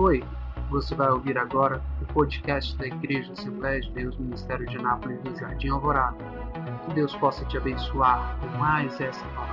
Oi, você vai ouvir agora o podcast da Igreja Assembleia de Deus Ministério de Anápolis do Jardim Alvorada. Que Deus possa te abençoar com mais essa palavra.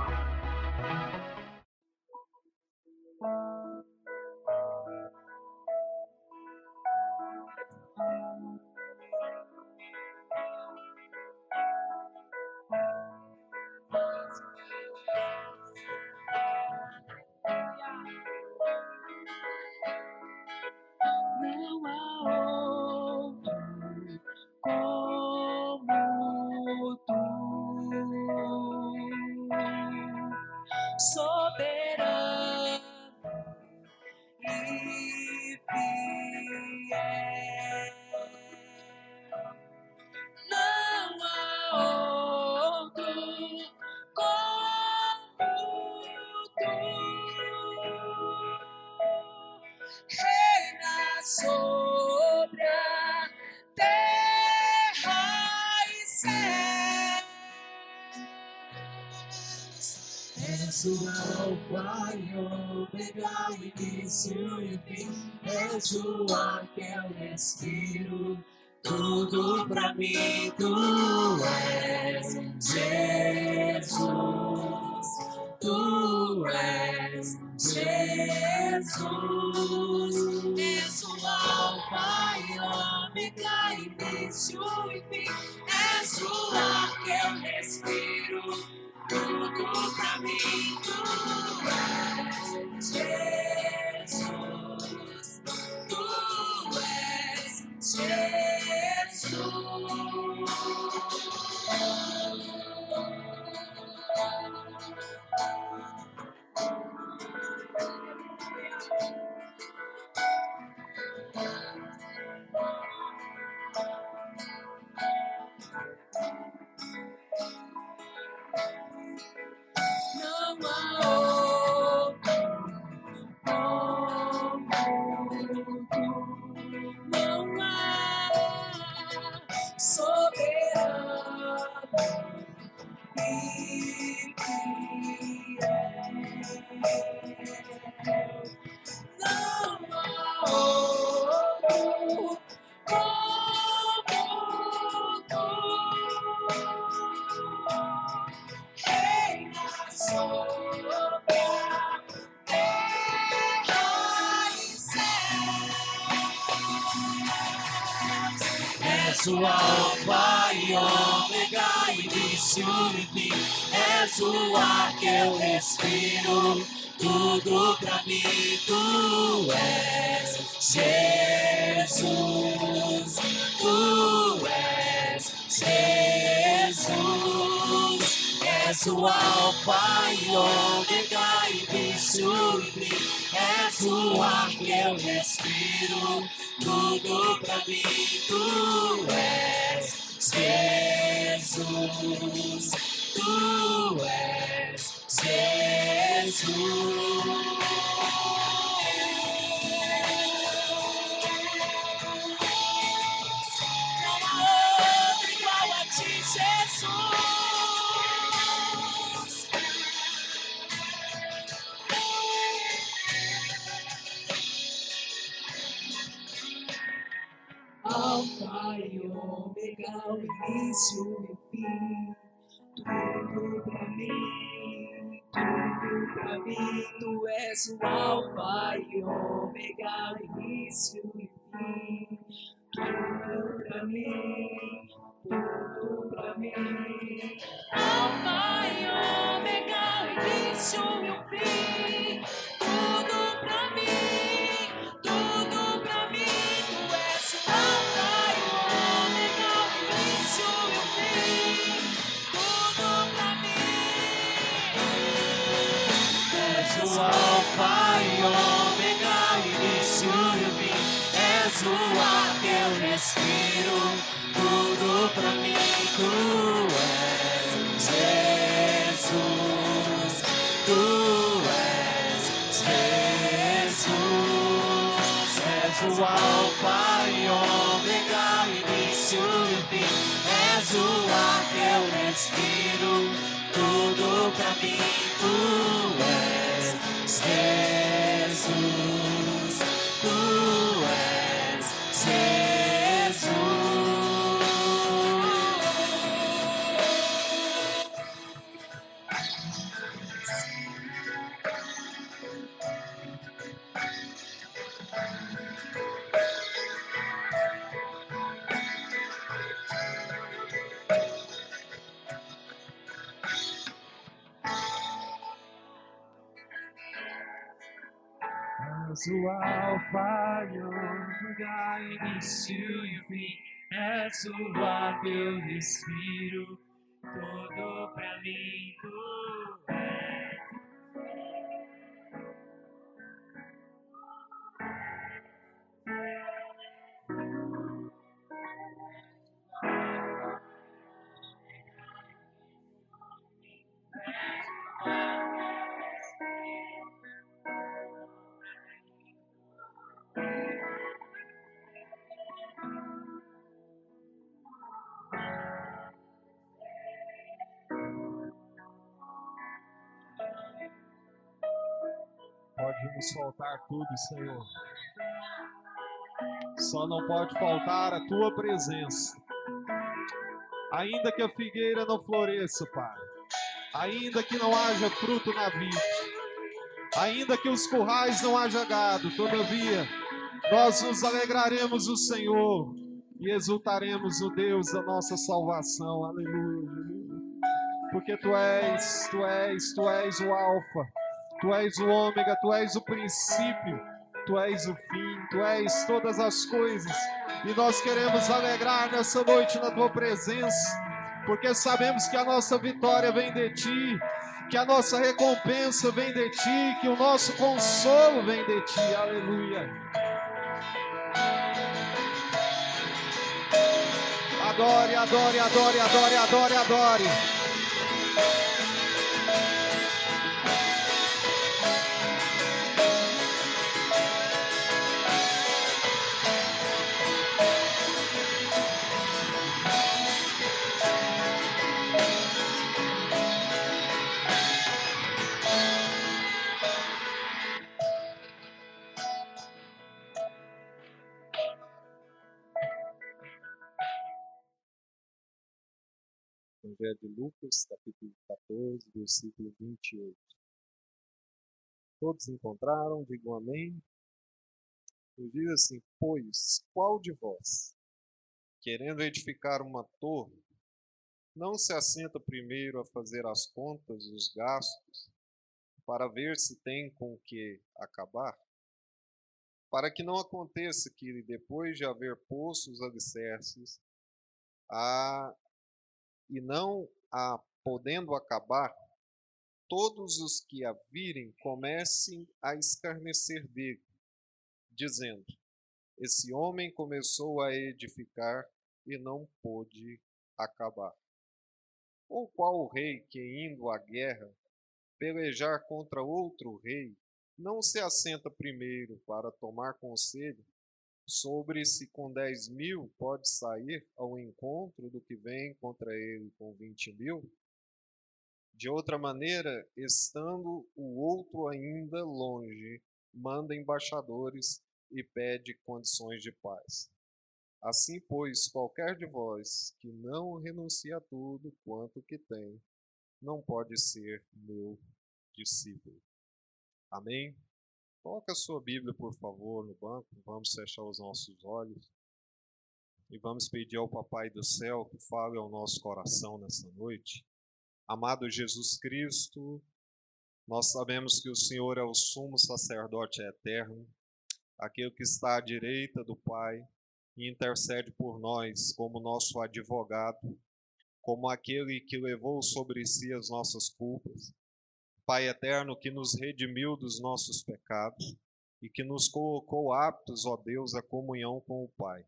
Eu respiro. Tudo pra mim tu és Jesus. Tu és Jesus. És o alfa e ômega, início e fim. És o ar que eu respiro. Tudo pra mim tu és Jesus. Não há És o alfa e ômega, início e fim. És o ar que eu respiro. Tudo pra mim tu és Jesus. Tu és Jesus. És o alfa e ômega, e fim. És o ar que eu respiro. Tudo pra mim tu és Jesus. Tu és Jesus. Início e fim. Tudo pra mim, tudo pra mim. Tu és o alfa e ômega, início e fim. Tudo pra mim, tudo pra mim. Alfa que eu respiro. Tudo pra mim tu és Jesus. Tu és Jesus. És o alfa e ômega, início e fim. És o ar que eu respiro. Tudo pra mim tu és Jesus. És o alfa e ômega, início e fim. O ar que eu respiro, tudo pra mim tu tudo, Senhor. Só não pode faltar a tua presença. Ainda que a figueira não floresça, Pai. Ainda que não haja fruto na vida. Ainda que os currais não haja gado, todavia, nós nos alegraremos no Senhor e exultaremos no Deus da nossa salvação. Aleluia. Porque tu és, tu és, tu és o alfa, tu és o ômega, tu és o princípio, tu és o fim, tu és todas as coisas. E nós queremos alegrar nessa noite na tua presença, porque sabemos que a nossa vitória vem de ti, que a nossa recompensa vem de ti, que o nosso consolo vem de ti. Aleluia. Adore, adore, adore, adore, adore, adore. Evangelho de Lucas, capítulo 14, versículo 28. Todos encontraram, digam amém. Ele diz assim: Pois qual de vós, querendo edificar uma torre, não se assenta primeiro a fazer as contas dos gastos, para ver se tem com que acabar? Para que não aconteça que, depois de haver posto os alicerces, a e não a podendo acabar, todos os que a virem comecem a escarnecer dele, dizendo: Esse homem começou a edificar e não pôde acabar. Ou qual rei que, indo à guerra, pelejar contra outro rei, não se assenta primeiro para tomar conselho sobre se com 10 mil pode sair ao encontro do que vem contra ele com 20 mil? De outra maneira, estando o outro ainda longe, manda embaixadores e pede condições de paz. Assim, pois, qualquer de vós que não renuncia a tudo quanto que tem, não pode ser meu discípulo. Amém? Coloque a sua Bíblia, por favor, no banco. Vamos fechar os nossos olhos. E vamos pedir ao Papai do céu que fale ao nosso coração nessa noite. Amado Jesus Cristo, nós sabemos que o Senhor é o sumo sacerdote eterno, aquele que está à direita do Pai e intercede por nós como nosso advogado, como aquele que levou sobre si as nossas culpas Pai eterno que nos redimiu dos nossos pecados e que nos colocou aptos, ó Deus, à comunhão com o Pai.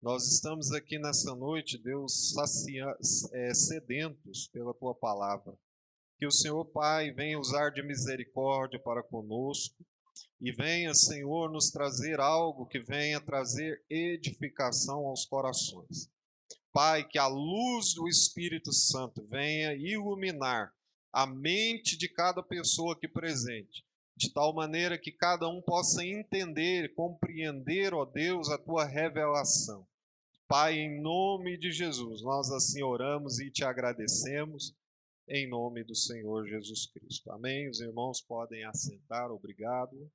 Nós estamos aqui nessa noite, Deus, sacia, é, sedentos pela tua palavra. Que o Senhor Pai venha usar de misericórdia para conosco e venha, Senhor, nos trazer algo que venha trazer edificação aos corações. Pai, que a luz do Espírito Santo venha iluminar a mente de cada pessoa aqui presente, de tal maneira que cada um possa entender, compreender, ó Deus, a tua revelação. Pai, em nome de Jesus, nós assim oramos e te agradecemos, em nome do Senhor Jesus Cristo. Amém? Os irmãos podem assentar, obrigado.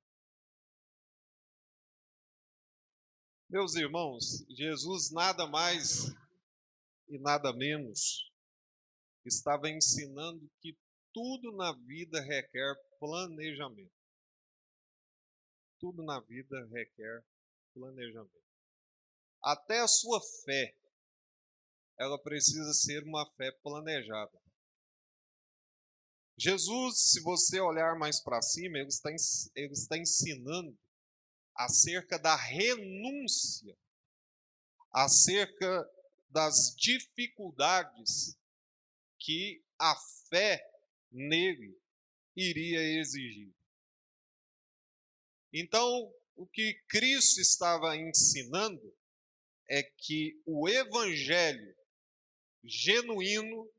Meus irmãos, Jesus nada mais e nada menos estava ensinando que tudo na vida requer planejamento. tudo na vida requer planejamento. Até a sua fé, ela precisa ser uma fé planejada. Jesus, se você olhar mais para cima, ele está, ele está ensinando acerca da renúncia, acerca das dificuldades que a fé nele iria exigir. Então, o que Cristo estava ensinando é que o evangelho genuíno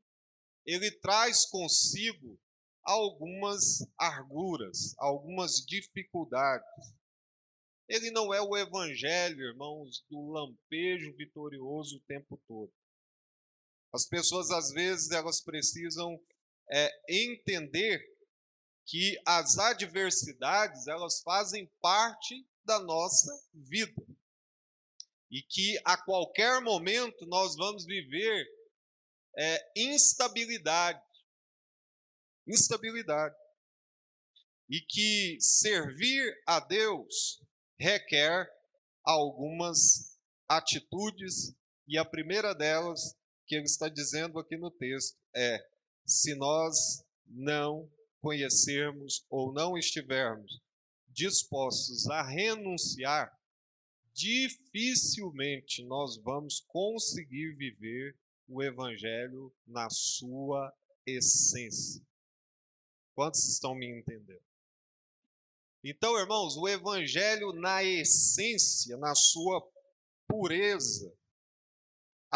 ele traz consigo algumas arguras, algumas dificuldades. Ele não é o evangelho, irmãos, do lampejo vitorioso o tempo todo. As pessoas, às vezes, elas precisam é, entender que as adversidades, elas fazem parte da nossa vida. E que a qualquer momento nós vamos viver é, instabilidade, instabilidade. E que servir a Deus requer algumas atitudes, e a primeira delas, que ele está dizendo aqui no texto, é: se nós não conhecermos ou não estivermos dispostos a renunciar, dificilmente nós vamos conseguir viver o Evangelho na sua essência. Quantos estão me entendendo? Então, irmãos, o Evangelho na essência, na sua pureza,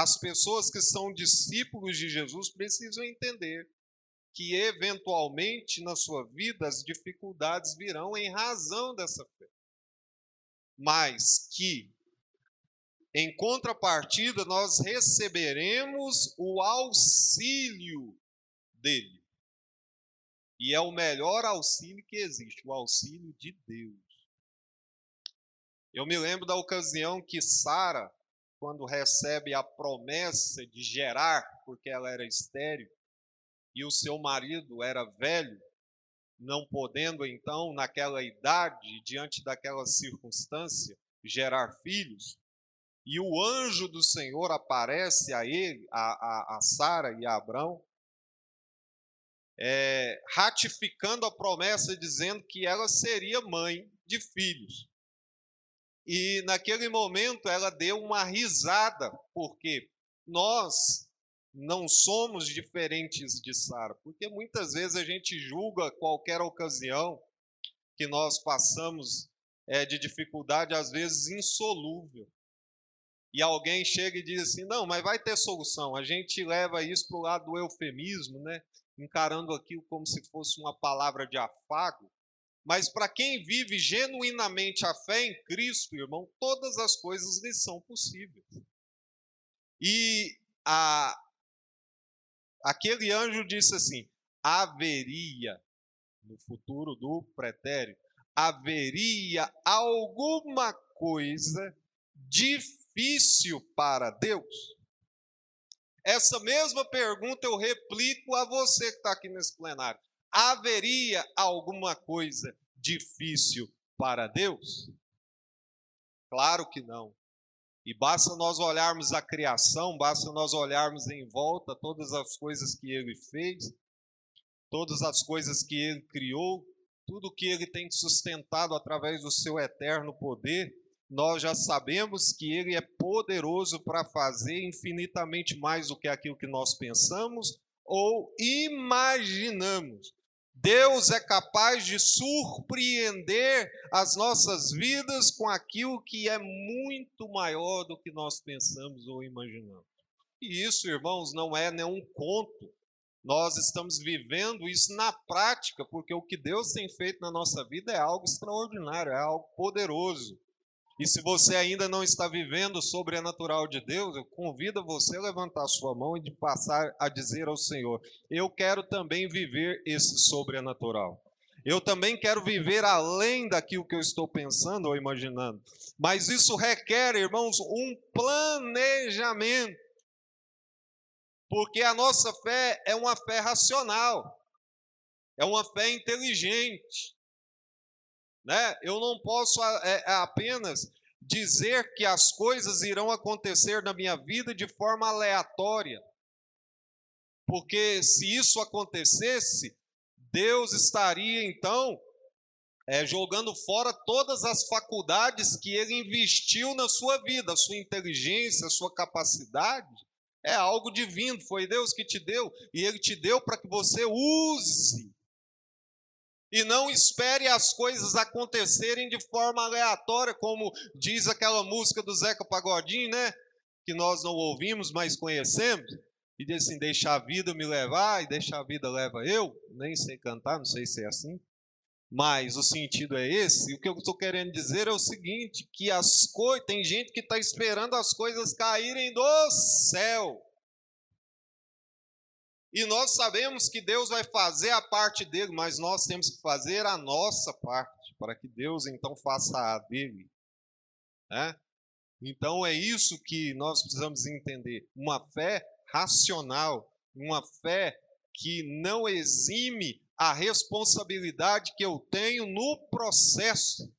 as pessoas que são discípulos de Jesus precisam entender que, eventualmente, na sua vida, as dificuldades virão em razão dessa fé. Mas que, em contrapartida, nós receberemos o auxílio dele. E é o melhor auxílio que existe, o auxílio de Deus. Eu me lembro da ocasião que Sara, quando recebe a promessa de gerar, porque ela era estéril, e o seu marido era velho, não podendo então, naquela idade, diante daquela circunstância, gerar filhos, e o anjo do Senhor aparece a ele, a, a, a Sara e a Abraão, é, ratificando a promessa, dizendo que ela seria mãe de filhos. E naquele momento ela deu uma risada, porque nós não somos diferentes de Sara, porque muitas vezes a gente julga qualquer ocasião que nós passamos é, de dificuldade, às vezes insolúvel. E alguém chega e diz assim: não, mas vai ter solução. A gente leva isso para o lado do eufemismo, né? encarando aquilo como se fosse uma palavra de afago. Mas para quem vive genuinamente a fé em Cristo, irmão, todas as coisas lhe são possíveis. E a, aquele anjo disse assim: haveria, no futuro do pretérito, haveria alguma coisa difícil para Deus? Essa mesma pergunta eu replico a você que está aqui nesse plenário. Haveria alguma coisa difícil para Deus? Claro que não. E basta nós olharmos a criação, basta nós olharmos em volta todas as coisas que ele fez, todas as coisas que ele criou, tudo que ele tem sustentado através do seu eterno poder, nós já sabemos que Ele é poderoso para fazer infinitamente mais do que aquilo que nós pensamos ou imaginamos. Deus é capaz de surpreender as nossas vidas com aquilo que é muito maior do que nós pensamos ou imaginamos. E isso, irmãos, não é nenhum conto. Nós estamos vivendo isso na prática, porque o que Deus tem feito na nossa vida é algo extraordinário, é algo poderoso. E se você ainda não está vivendo o sobrenatural de Deus, eu convido você a levantar sua mão e de passar a dizer ao Senhor: Eu quero também viver esse sobrenatural. Eu também quero viver além daquilo que eu estou pensando ou imaginando. Mas isso requer, irmãos, um planejamento. Porque a nossa fé é uma fé racional, é uma fé inteligente. Né? Eu não posso é, é apenas dizer que as coisas irão acontecer na minha vida de forma aleatória. Porque se isso acontecesse, Deus estaria então é, jogando fora todas as faculdades que ele investiu na sua vida, a sua inteligência, a sua capacidade. É algo divino, foi Deus que te deu, e Ele te deu para que você use. E não espere as coisas acontecerem de forma aleatória, como diz aquela música do Zeca Pagodinho, né? Que nós não ouvimos, mas conhecemos. E diz assim: deixa a vida me levar e deixa a vida leva eu. Nem sei cantar, não sei se é assim. Mas o sentido é esse. O que eu estou querendo dizer é o seguinte: que as coisas, tem gente que está esperando as coisas caírem do céu. E nós sabemos que Deus vai fazer a parte dele, mas nós temos que fazer a nossa parte, para que Deus então faça a dele. Né? Então é isso que nós precisamos entender. Uma fé racional, uma fé que não exime a responsabilidade que eu tenho no processo.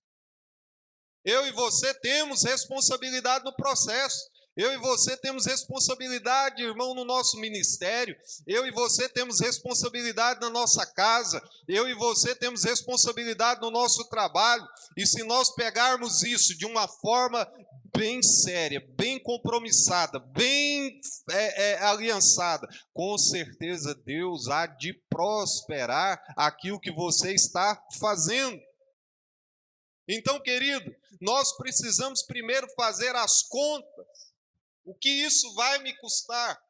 Eu e você temos responsabilidade no processo. Eu e você temos responsabilidade, irmão, no nosso ministério. Eu e você temos responsabilidade na nossa casa. Eu e você temos responsabilidade no nosso trabalho. E se nós pegarmos isso de uma forma bem séria, bem compromissada, bem é, é, aliançada, com certeza Deus há de prosperar aquilo que você está fazendo. Então, querido, nós precisamos primeiro fazer as contas. O que isso vai me custar?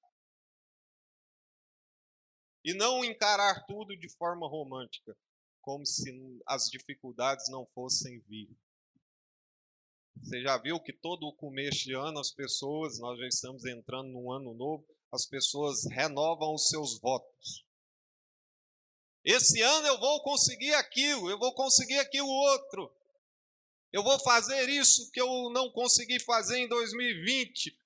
E não encarar tudo de forma romântica, como se as dificuldades não fossem vir. Você já viu que todo o começo de ano as pessoas, nós já estamos entrando num ano novo, as pessoas renovam os seus votos. Esse ano eu vou conseguir aquilo, eu vou conseguir aquilo outro. Eu vou fazer isso que eu não consegui fazer em 2020.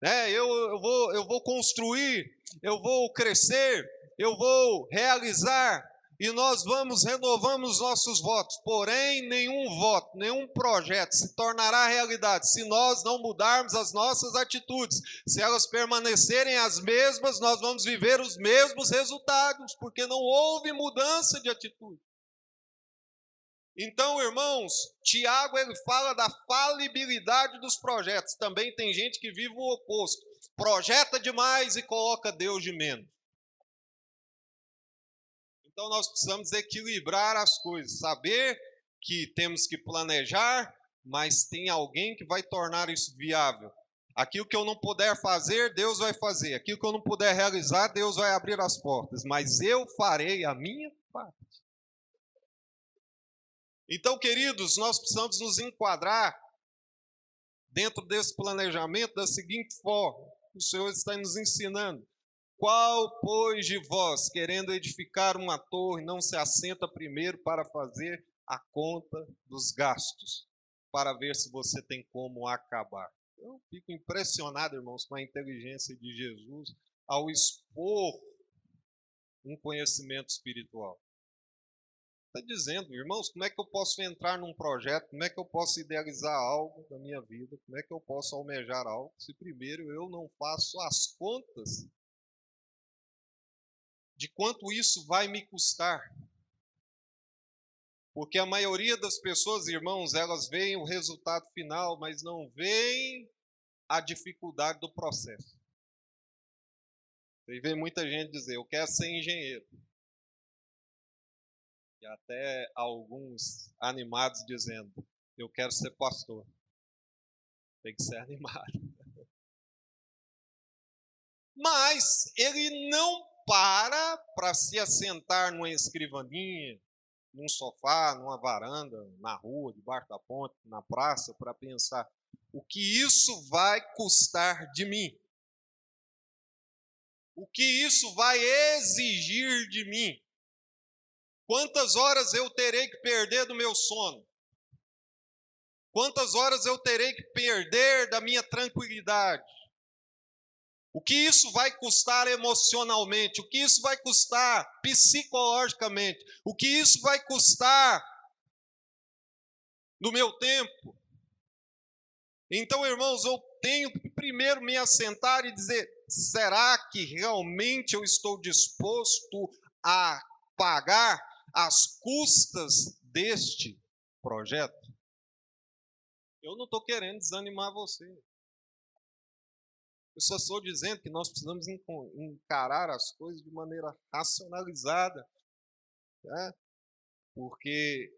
Né? Eu, eu, vou, eu vou construir, eu vou crescer, eu vou realizar e nós vamos renovando os nossos votos. Porém, nenhum voto, nenhum projeto se tornará realidade se nós não mudarmos as nossas atitudes. Se elas permanecerem as mesmas, nós vamos viver os mesmos resultados, porque não houve mudança de atitude. Então, irmãos, Tiago ele fala da falibilidade dos projetos. Também tem gente que vive o oposto. Projeta demais e coloca Deus de menos. Então nós precisamos equilibrar as coisas, saber que temos que planejar, mas tem alguém que vai tornar isso viável. Aquilo que eu não puder fazer, Deus vai fazer. Aquilo que eu não puder realizar, Deus vai abrir as portas. Mas eu farei a minha parte. Então, queridos, nós precisamos nos enquadrar dentro desse planejamento da seguinte forma: o Senhor está nos ensinando. Qual, pois, de vós, querendo edificar uma torre, não se assenta primeiro para fazer a conta dos gastos, para ver se você tem como acabar? Eu fico impressionado, irmãos, com a inteligência de Jesus ao expor um conhecimento espiritual. Está dizendo, irmãos, como é que eu posso entrar num projeto, como é que eu posso idealizar algo na minha vida, como é que eu posso almejar algo, se primeiro eu não faço as contas de quanto isso vai me custar. Porque a maioria das pessoas, irmãos, elas veem o resultado final, mas não veem a dificuldade do processo. Você vê muita gente dizer, eu quero ser engenheiro. E até alguns animados dizendo, eu quero ser pastor. Tem que ser animado. Mas ele não para para se assentar numa escrivaninha, num sofá, numa varanda, na rua, debaixo da ponte, na praça, para pensar o que isso vai custar de mim. O que isso vai exigir de mim? Quantas horas eu terei que perder do meu sono? Quantas horas eu terei que perder da minha tranquilidade? O que isso vai custar emocionalmente? O que isso vai custar psicologicamente? O que isso vai custar do meu tempo. Então, irmãos, eu tenho que primeiro me assentar e dizer: será que realmente eu estou disposto a pagar as custas deste projeto? Eu não estou querendo desanimar você. Eu só estou dizendo que nós precisamos encarar as coisas de maneira racionalizada. Né? Porque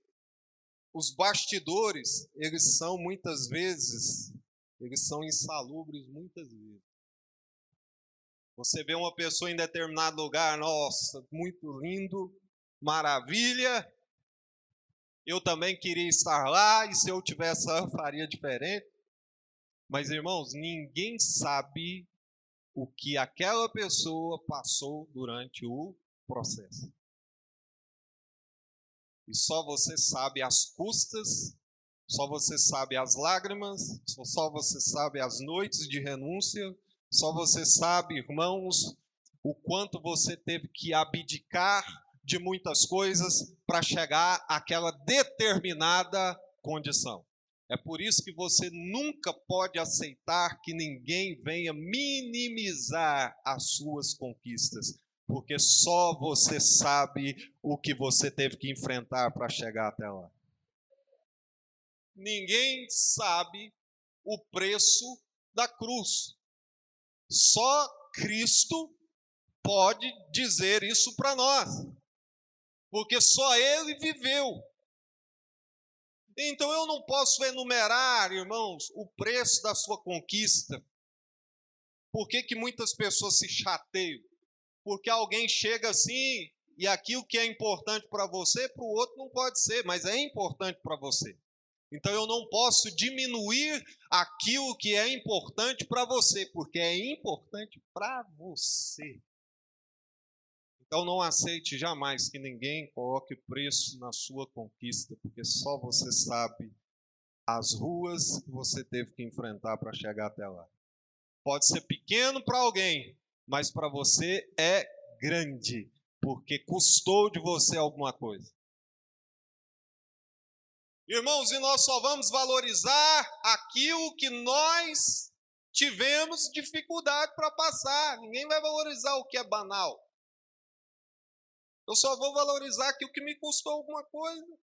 os bastidores, eles são muitas vezes, eles são insalubres muitas vezes. Você vê uma pessoa em determinado lugar, nossa, muito lindo, maravilha. Eu também queria estar lá e se eu tivesse eu faria diferente. Mas irmãos, ninguém sabe o que aquela pessoa passou durante o processo. E só você sabe as custas, só você sabe as lágrimas, só você sabe as noites de renúncia, só você sabe, irmãos, o quanto você teve que abdicar de muitas coisas para chegar àquela determinada condição. É por isso que você nunca pode aceitar que ninguém venha minimizar as suas conquistas, porque só você sabe o que você teve que enfrentar para chegar até lá. Ninguém sabe o preço da cruz. Só Cristo pode dizer isso para nós, porque só Ele viveu. Então eu não posso enumerar, irmãos, o preço da sua conquista. Por que, que muitas pessoas se chateiam? porque alguém chega assim e aquilo que é importante para você, para o outro não pode ser, mas é importante para você. Então eu não posso diminuir aquilo que é importante para você, porque é importante para você. Então não aceite jamais que ninguém coloque preço na sua conquista, porque só você sabe as ruas que você teve que enfrentar para chegar até lá. Pode ser pequeno para alguém, mas para você é grande, porque custou de você alguma coisa. Irmãos, e nós só vamos valorizar aquilo que nós tivemos dificuldade para passar. Ninguém vai valorizar o que é banal. Eu só vou valorizar aquilo que me custou alguma coisa.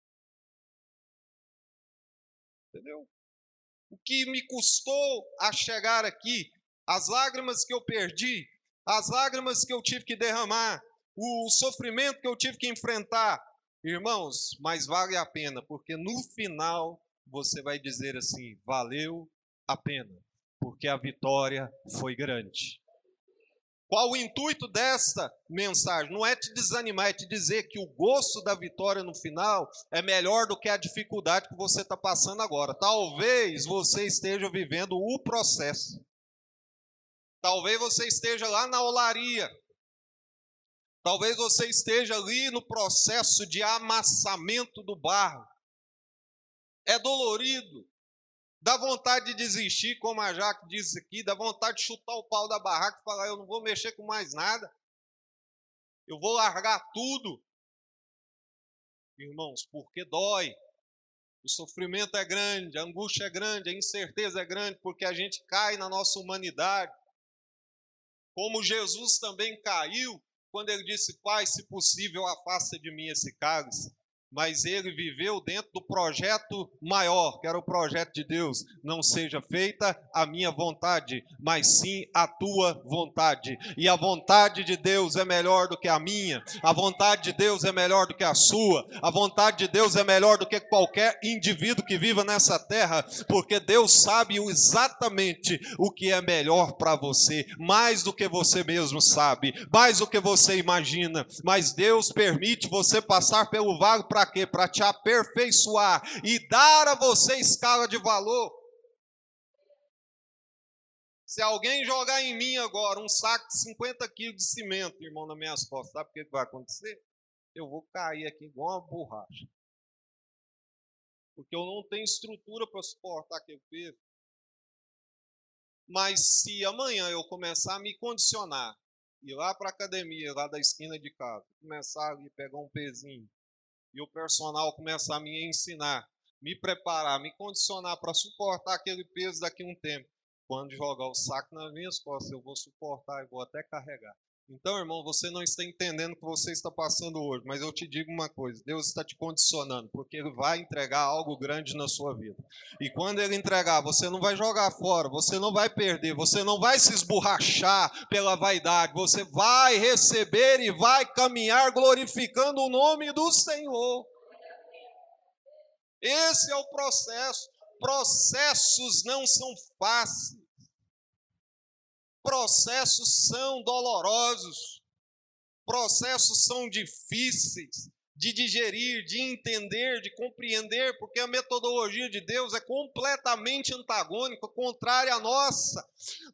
Entendeu? O que me custou a chegar aqui, as lágrimas que eu perdi, as lágrimas que eu tive que derramar, o sofrimento que eu tive que enfrentar. Irmãos, mas vale a pena, porque no final você vai dizer assim: valeu a pena, porque a vitória foi grande. Qual o intuito desta mensagem? Não é te desanimar, é te dizer que o gosto da vitória no final é melhor do que a dificuldade que você está passando agora. Talvez você esteja vivendo o processo. Talvez você esteja lá na olaria. Talvez você esteja ali no processo de amassamento do barro. É dolorido. Dá vontade de desistir, como a Jaque disse aqui, dá vontade de chutar o pau da barraca e falar: eu não vou mexer com mais nada. Eu vou largar tudo. Irmãos, porque dói. O sofrimento é grande, a angústia é grande, a incerteza é grande, porque a gente cai na nossa humanidade. Como Jesus também caiu quando ele disse: Pai, se possível, afasta de mim esse cálice mas ele viveu dentro do projeto maior, que era o projeto de Deus. Não seja feita a minha vontade, mas sim a tua vontade. E a vontade de Deus é melhor do que a minha, a vontade de Deus é melhor do que a sua, a vontade de Deus é melhor do que qualquer indivíduo que viva nessa terra, porque Deus sabe exatamente o que é melhor para você, mais do que você mesmo sabe, mais do que você imagina. Mas Deus permite você passar pelo vale para para quê? Para te aperfeiçoar e dar a você escala de valor. Se alguém jogar em mim agora um saco de 50 quilos de cimento, irmão, nas minhas costas, sabe o que vai acontecer? Eu vou cair aqui igual uma borracha. Porque eu não tenho estrutura para suportar aquele peso. Mas se amanhã eu começar a me condicionar, ir lá para a academia, lá da esquina de casa, começar a pegar um pezinho, e o personal começa a me ensinar me preparar, me condicionar para suportar aquele peso daqui a um tempo. Quando jogar o saco nas minhas costas, eu vou suportar e vou até carregar. Então, irmão, você não está entendendo o que você está passando hoje, mas eu te digo uma coisa: Deus está te condicionando, porque Ele vai entregar algo grande na sua vida. E quando Ele entregar, você não vai jogar fora, você não vai perder, você não vai se esborrachar pela vaidade, você vai receber e vai caminhar glorificando o nome do Senhor. Esse é o processo. Processos não são fáceis processos são dolorosos, processos são difíceis de digerir, de entender, de compreender, porque a metodologia de Deus é completamente antagônica, contrária à nossa.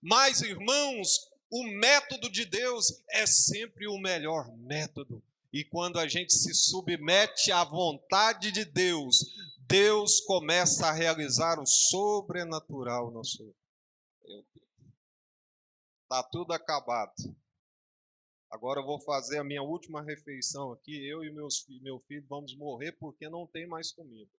Mas, irmãos, o método de Deus é sempre o melhor método. E quando a gente se submete à vontade de Deus, Deus começa a realizar o sobrenatural na sua Está tudo acabado. Agora eu vou fazer a minha última refeição aqui. Eu e meus, meu filho vamos morrer porque não tem mais comida.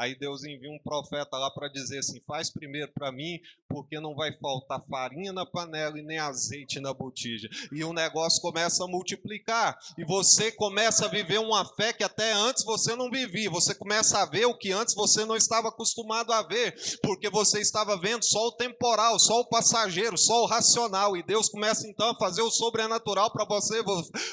Aí Deus envia um profeta lá para dizer assim: faz primeiro para mim, porque não vai faltar farinha na panela e nem azeite na botija. E o negócio começa a multiplicar. E você começa a viver uma fé que até antes você não vivia. Você começa a ver o que antes você não estava acostumado a ver, porque você estava vendo só o temporal, só o passageiro, só o racional. E Deus começa então a fazer o sobrenatural para você,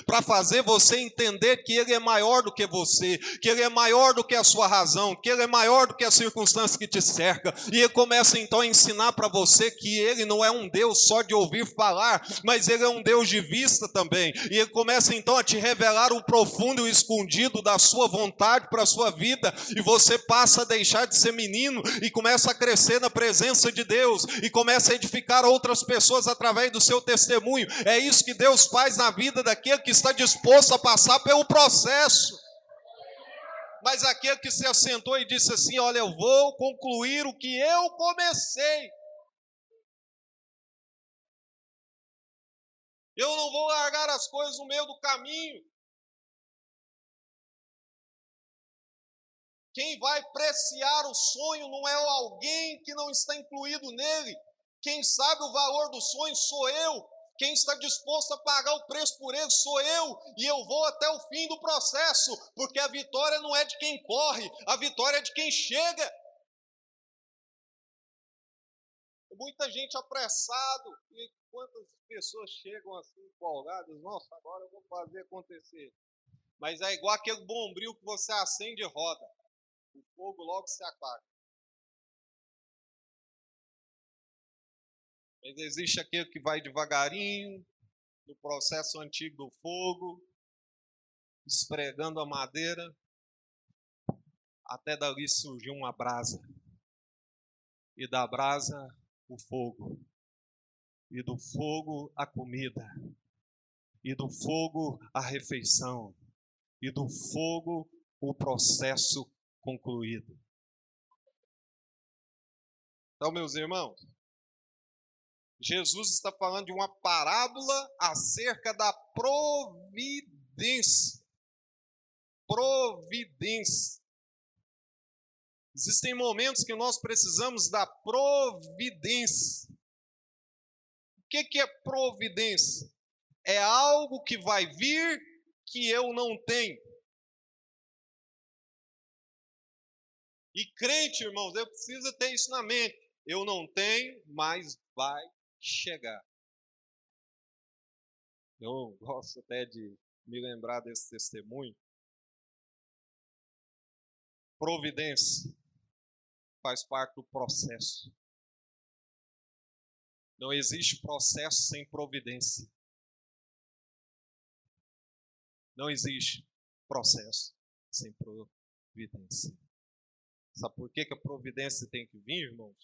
para fazer você entender que Ele é maior do que você, que Ele é maior do que a sua razão, que Ele é maior do que a circunstância que te cerca. E ele começa então a ensinar para você que ele não é um Deus só de ouvir falar, mas ele é um Deus de vista também. E ele começa então a te revelar o profundo e o escondido da sua vontade para a sua vida. E você passa a deixar de ser menino e começa a crescer na presença de Deus e começa a edificar outras pessoas através do seu testemunho. É isso que Deus faz na vida daquele que está disposto a passar pelo processo. Mas aquele que se assentou e disse assim: Olha, eu vou concluir o que eu comecei. Eu não vou largar as coisas no meio do caminho. Quem vai preciar o sonho não é alguém que não está incluído nele. Quem sabe o valor do sonho sou eu. Quem está disposto a pagar o preço por ele sou eu, e eu vou até o fim do processo, porque a vitória não é de quem corre, a vitória é de quem chega. Muita gente apressado, e quantas pessoas chegam assim empolgadas, nossa, agora eu vou fazer acontecer. Mas é igual aquele bombril que você acende e roda. O fogo logo se apaga. Existe aquele que vai devagarinho, no processo antigo do fogo, esfregando a madeira, até dali surgiu uma brasa. E da brasa, o fogo. E do fogo, a comida. E do fogo, a refeição. E do fogo, o processo concluído. Então, meus irmãos, Jesus está falando de uma parábola acerca da providência. Providência. Existem momentos que nós precisamos da providência. O que, é providência? É algo que vai vir que eu não tenho. E crente, irmãos, eu preciso ter isso na mente. Eu não tenho, mas vai chegar. Eu gosto até de me lembrar desse testemunho. Providência faz parte do processo. Não existe processo sem providência. Não existe processo sem providência. Sabe por que, que a providência tem que vir, irmãos?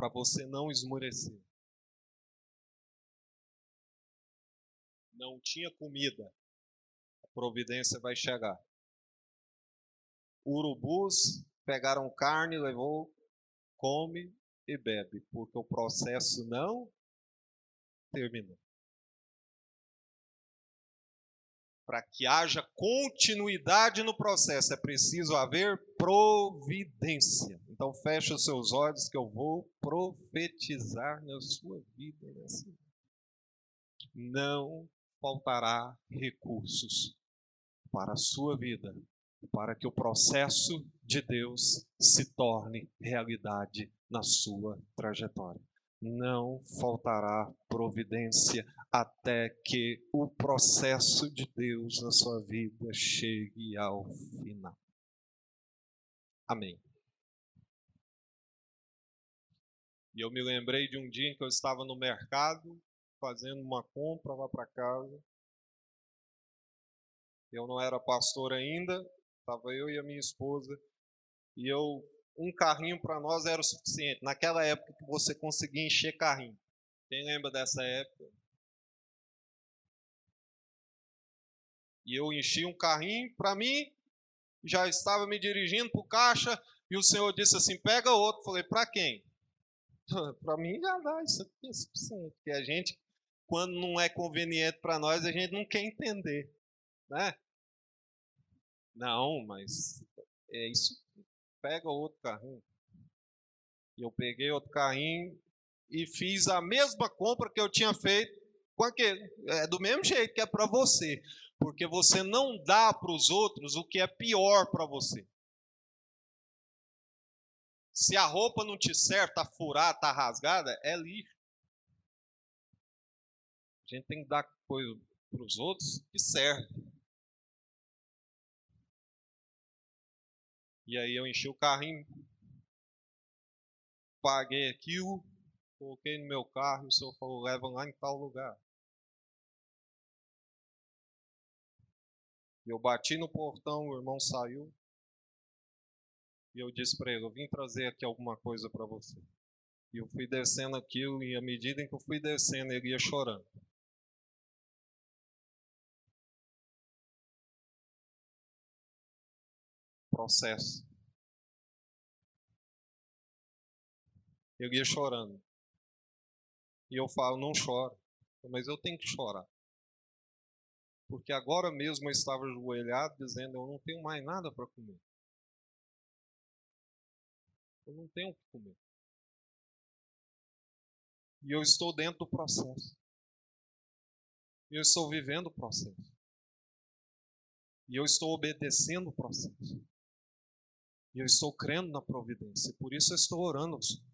Para você não esmorecer. Não tinha comida, a providência vai chegar. Urubus pegaram carne, levou, come e bebe, porque o processo não terminou. Para que haja continuidade no processo, é preciso haver providência. Então feche os seus olhos que eu vou profetizar na sua vida. Não faltará recursos para a sua vida, para que o processo de Deus se torne realidade na sua trajetória não faltará providência até que o processo de Deus na sua vida chegue ao final. Amém. E eu me lembrei de um dia em que eu estava no mercado fazendo uma compra lá para casa. Eu não era pastor ainda, estava eu e a minha esposa, e eu um carrinho para nós era o suficiente. Naquela época que você conseguia encher carrinho. Quem lembra dessa época? E eu enchi um carrinho para mim, já estava me dirigindo para o caixa e o senhor disse assim: pega outro. Falei: para quem? para mim já dá, isso aqui é suficiente. Porque a gente, quando não é conveniente para nós, a gente não quer entender. Né? Não, mas é isso pega outro carrinho. E eu peguei outro carrinho e fiz a mesma compra que eu tinha feito com aquele. É do mesmo jeito que é para você. Porque você não dá para os outros o que é pior para você. Se a roupa não te serve, tá furada, tá rasgada, é lixo. A gente tem que dar coisa para os outros que serve. E aí eu enchi o carrinho, paguei aquilo, coloquei no meu carro e o senhor falou, leva lá em tal lugar. Eu bati no portão, o irmão saiu. E eu disse para ele, eu vim trazer aqui alguma coisa para você. E eu fui descendo aquilo, e à medida em que eu fui descendo, ele ia chorando. Processo. Eu ia chorando. E eu falo, não chora. Mas eu tenho que chorar. Porque agora mesmo eu estava ajoelhado dizendo, eu não tenho mais nada para comer. Eu não tenho o que comer. E eu estou dentro do processo. E eu estou vivendo o processo. E eu estou obedecendo o processo. E eu estou crendo na providência. Por isso eu estou orando ao Senhor.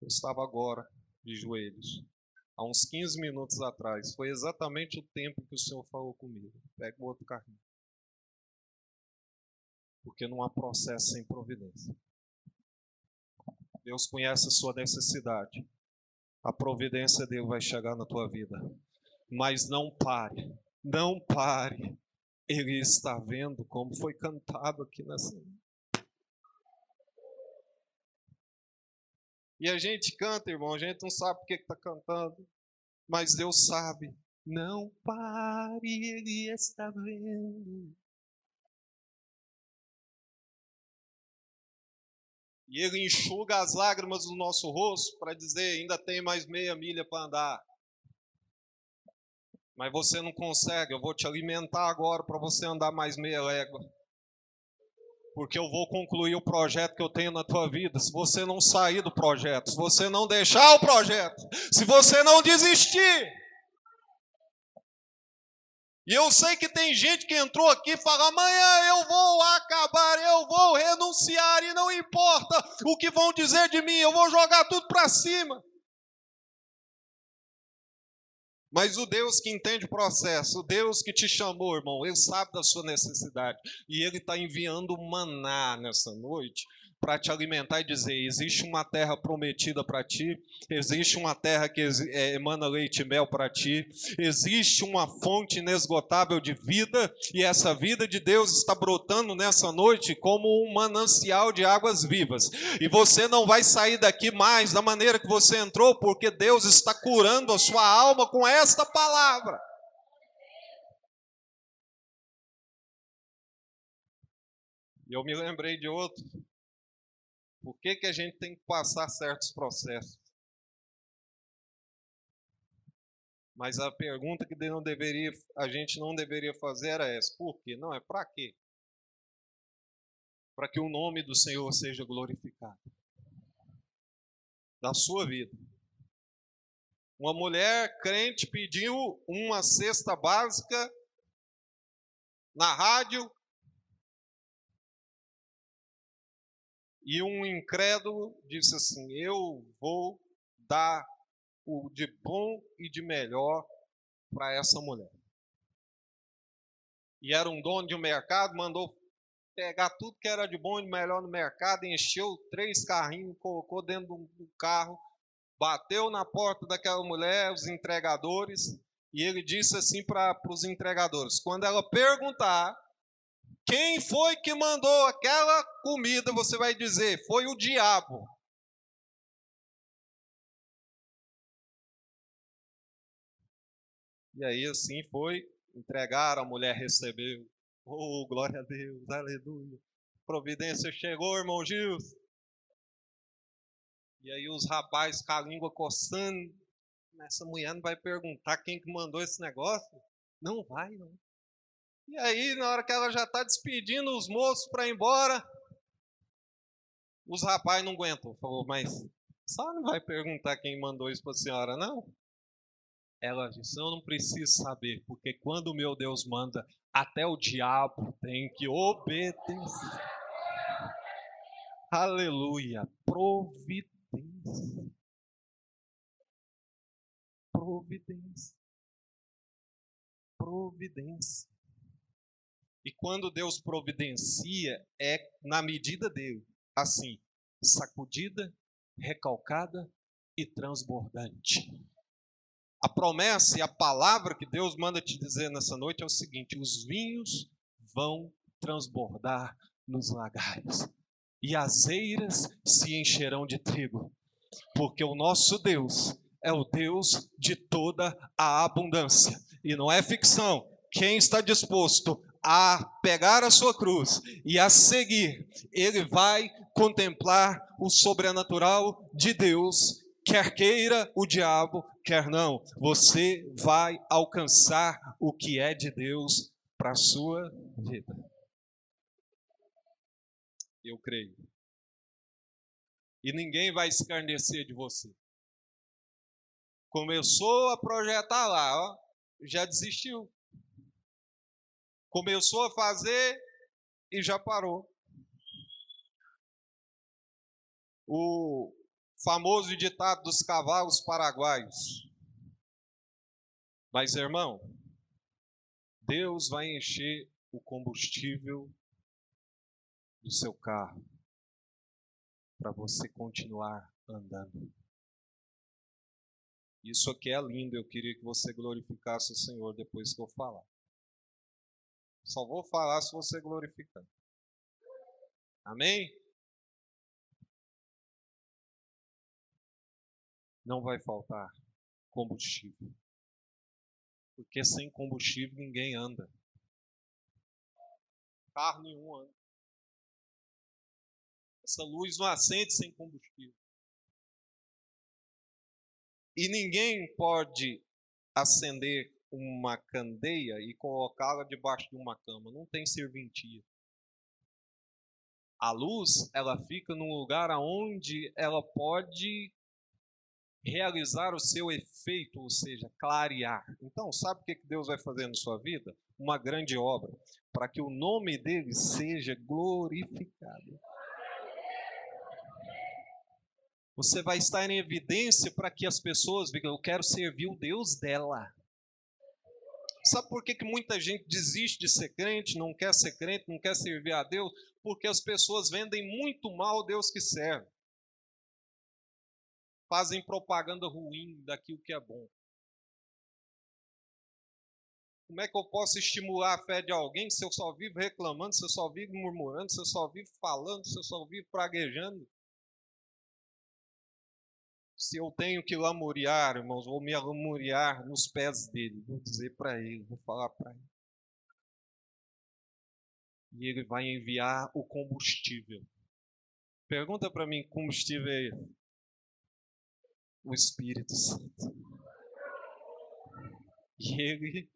Eu estava agora de joelhos. Há uns 15 minutos atrás. Foi exatamente o tempo que o Senhor falou comigo. Pega o outro carrinho. Porque não há processo sem providência. Deus conhece a sua necessidade. A providência dele vai chegar na tua vida. Mas não pare não pare. Ele está vendo como foi cantado aqui nessa. E a gente canta, irmão, a gente não sabe por que está cantando, mas Deus sabe. Não pare, Ele está vendo. E Ele enxuga as lágrimas do nosso rosto para dizer: ainda tem mais meia milha para andar mas você não consegue, eu vou te alimentar agora para você andar mais meia légua. Porque eu vou concluir o projeto que eu tenho na tua vida. Se você não sair do projeto, se você não deixar o projeto, se você não desistir. E eu sei que tem gente que entrou aqui e fala: amanhã eu vou acabar, eu vou renunciar, e não importa o que vão dizer de mim, eu vou jogar tudo para cima. Mas o Deus que entende o processo, o Deus que te chamou, irmão, ele sabe da sua necessidade. E ele está enviando maná nessa noite para te alimentar e dizer: existe uma terra prometida para ti, existe uma terra que é, emana leite e mel para ti, existe uma fonte inesgotável de vida, e essa vida de Deus está brotando nessa noite como um manancial de águas vivas. E você não vai sair daqui mais da maneira que você entrou, porque Deus está curando a sua alma com esta palavra. E eu me lembrei de outro por que, que a gente tem que passar certos processos? Mas a pergunta que não deveria, a gente não deveria fazer era essa: por quê? Não, é para quê? Para que o nome do Senhor seja glorificado. Da sua vida. Uma mulher crente pediu uma cesta básica na rádio e um incrédulo disse assim: Eu vou dar o de bom e de melhor para essa mulher. E era um dono de um mercado, mandou pegar tudo que era de bom e de melhor no mercado, encheu três carrinhos, colocou dentro do carro, bateu na porta daquela mulher, os entregadores, e ele disse assim para os entregadores: quando ela perguntar quem foi que mandou aquela comida, você vai dizer: foi o diabo. E aí assim foi, entregaram, a mulher recebeu. Oh, glória a Deus, aleluia. Providência chegou, irmão Gilson. E aí os rapazes com a língua coçando. Essa mulher não vai perguntar quem que mandou esse negócio? Não vai, não. E aí, na hora que ela já está despedindo os moços para ir embora, os rapazes não aguentam. Falou, mas só não vai perguntar quem mandou isso para a senhora, não? Ela disse: Eu não preciso saber, porque quando o meu Deus manda, até o diabo tem que obedecer. Aleluia. Providência. Providência. Providência. E quando Deus providencia, é na medida dele. Assim, sacudida, recalcada e transbordante. A promessa e a palavra que Deus manda te dizer nessa noite é o seguinte: os vinhos vão transbordar nos lagares, e as eiras se encherão de trigo, porque o nosso Deus é o Deus de toda a abundância. E não é ficção. Quem está disposto a pegar a sua cruz e a seguir, ele vai contemplar o sobrenatural de Deus quer queira o diabo, quer não, você vai alcançar o que é de Deus para a sua vida. Eu creio. E ninguém vai escarnecer de você. Começou a projetar lá, ó, já desistiu. Começou a fazer e já parou. O, famoso ditado dos cavalos paraguaios. Mas, irmão, Deus vai encher o combustível do seu carro para você continuar andando. Isso aqui é lindo, eu queria que você glorificasse o Senhor depois que eu falar. Só vou falar se você glorificar. Amém? não vai faltar combustível. Porque sem combustível ninguém anda. Carro nenhum anda. Essa luz não acende sem combustível. E ninguém pode acender uma candeia e colocá-la debaixo de uma cama. Não tem serventia. A luz, ela fica num lugar aonde ela pode realizar o seu efeito, ou seja, clarear. Então, sabe o que Deus vai fazer na sua vida? Uma grande obra, para que o nome dele seja glorificado. Você vai estar em evidência para que as pessoas vejam, eu quero servir o Deus dela. Sabe por que, que muita gente desiste de ser crente, não quer ser crente, não quer servir a Deus? Porque as pessoas vendem muito mal Deus que serve fazem propaganda ruim daquilo que é bom. Como é que eu posso estimular a fé de alguém se eu só vivo reclamando, se eu só vivo murmurando, se eu só vivo falando, se eu só vivo praguejando? Se eu tenho que lamuriar, irmãos, vou me lamuriar nos pés dele, vou dizer para ele, vou falar para ele. E ele vai enviar o combustível. Pergunta para mim, combustível é esse? o Espírito Santo. e ele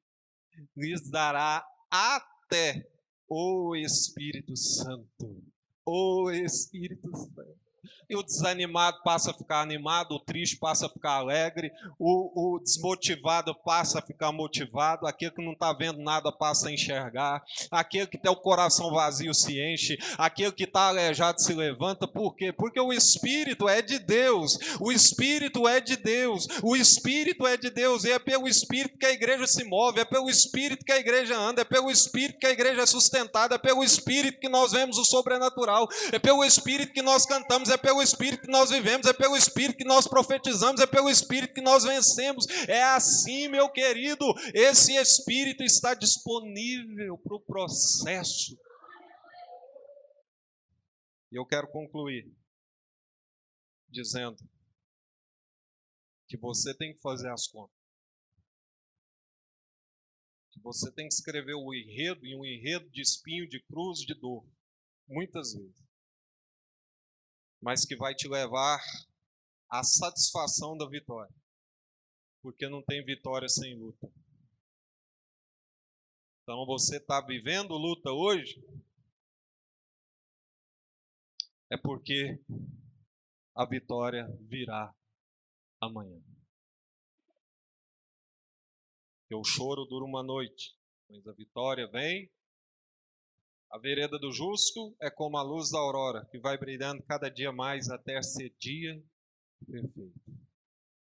lhes dará até o Espírito Santo. O Espírito Santo. E o desanimado passa a ficar animado, o triste passa a ficar alegre, o, o desmotivado passa a ficar motivado, aquele que não está vendo nada passa a enxergar, aquele que tem o coração vazio se enche, aquele que está aleijado se levanta. Por quê? Porque o Espírito é de Deus, o Espírito é de Deus, o Espírito é de Deus, e é pelo Espírito que a igreja se move, é pelo Espírito que a igreja anda, é pelo Espírito que a igreja é sustentada, é pelo Espírito que nós vemos o sobrenatural, é pelo Espírito que nós cantamos, é pelo Espírito que nós vivemos, é pelo Espírito que nós profetizamos, é pelo Espírito que nós vencemos. É assim, meu querido, esse Espírito está disponível para o processo. E eu quero concluir dizendo que você tem que fazer as contas. Que você tem que escrever o enredo e um enredo de espinho, de cruz, de dor. Muitas vezes mas que vai te levar à satisfação da vitória. Porque não tem vitória sem luta. Então você está vivendo luta hoje, é porque a vitória virá amanhã. Porque o choro dura uma noite, mas a vitória vem a vereda do justo é como a luz da aurora, que vai brilhando cada dia mais até ser dia perfeito.